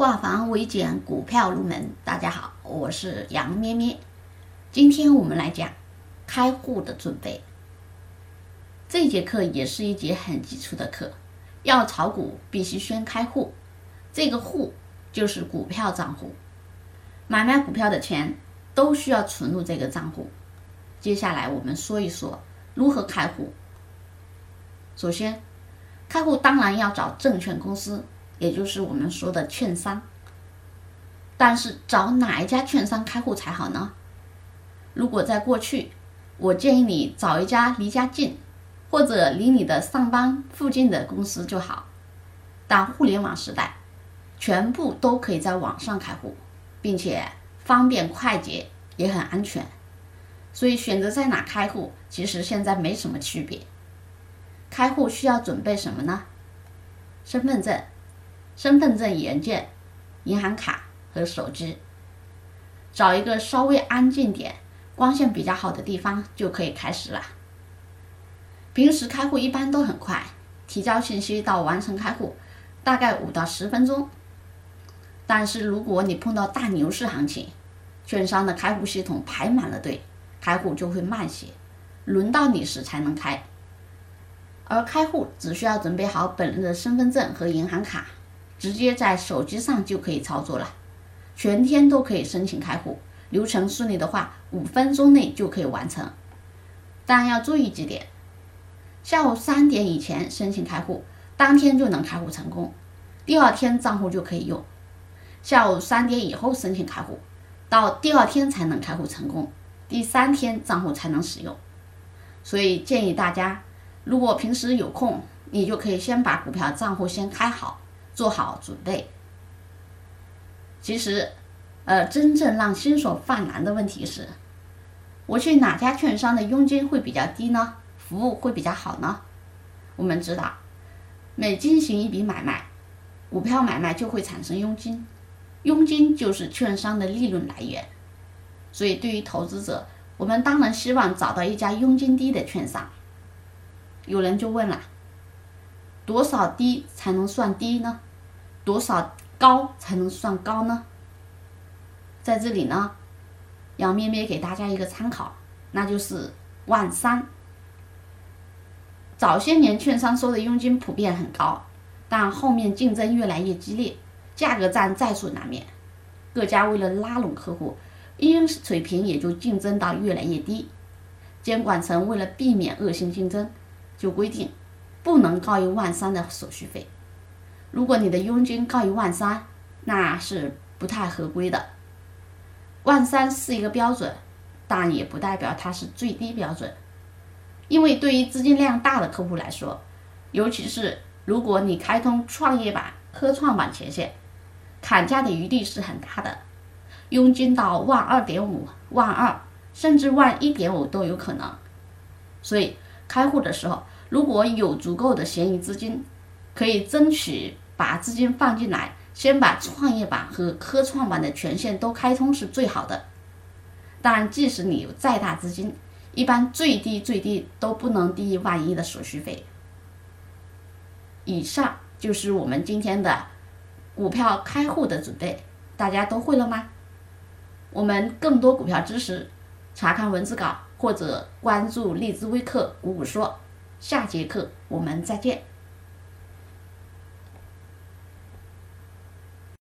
化繁为简，股票入门。大家好，我是杨咩咩。今天我们来讲开户的准备。这节课也是一节很基础的课。要炒股，必须先开户。这个户就是股票账户，买卖股票的钱都需要存入这个账户。接下来我们说一说如何开户。首先，开户当然要找证券公司。也就是我们说的券商，但是找哪一家券商开户才好呢？如果在过去，我建议你找一家离家近，或者离你的上班附近的公司就好。但互联网时代，全部都可以在网上开户，并且方便快捷，也很安全。所以选择在哪开户，其实现在没什么区别。开户需要准备什么呢？身份证。身份证原件、银行卡和手机，找一个稍微安静点、光线比较好的地方就可以开始了。平时开户一般都很快，提交信息到完成开户大概五到十分钟。但是如果你碰到大牛市行情，券商的开户系统排满了队，开户就会慢些，轮到你时才能开。而开户只需要准备好本人的身份证和银行卡。直接在手机上就可以操作了，全天都可以申请开户，流程顺利的话，五分钟内就可以完成。但要注意几点：下午三点以前申请开户，当天就能开户成功，第二天账户就可以用；下午三点以后申请开户，到第二天才能开户成功，第三天账户才能使用。所以建议大家，如果平时有空，你就可以先把股票账户先开好。做好准备。其实，呃，真正让新手犯难的问题是，我去哪家券商的佣金会比较低呢？服务会比较好呢？我们知道，每进行一笔买卖，股票买卖就会产生佣金，佣金就是券商的利润来源。所以，对于投资者，我们当然希望找到一家佣金低的券商。有人就问了，多少低才能算低呢？多少高才能算高呢？在这里呢，杨咩咩给大家一个参考，那就是万三。早些年券商收的佣金普遍很高，但后面竞争越来越激烈，价格战在所难免。各家为了拉拢客户，佣金水平也就竞争到越来越低。监管层为了避免恶性竞争，就规定不能高于万三的手续费。如果你的佣金高于万三，那是不太合规的。万三是一个标准，但也不代表它是最低标准。因为对于资金量大的客户来说，尤其是如果你开通创业板、科创板前线，砍价的余地是很大的，佣金到万二点五、万二，甚至万一点五都有可能。所以开户的时候，如果有足够的闲余资金，可以争取把资金放进来，先把创业板和科创板的权限都开通是最好的。但即使你有再大资金，一般最低最低都不能低于万一的手续费。以上就是我们今天的股票开户的准备，大家都会了吗？我们更多股票知识，查看文字稿或者关注荔枝微课“股股说”。下节课我们再见。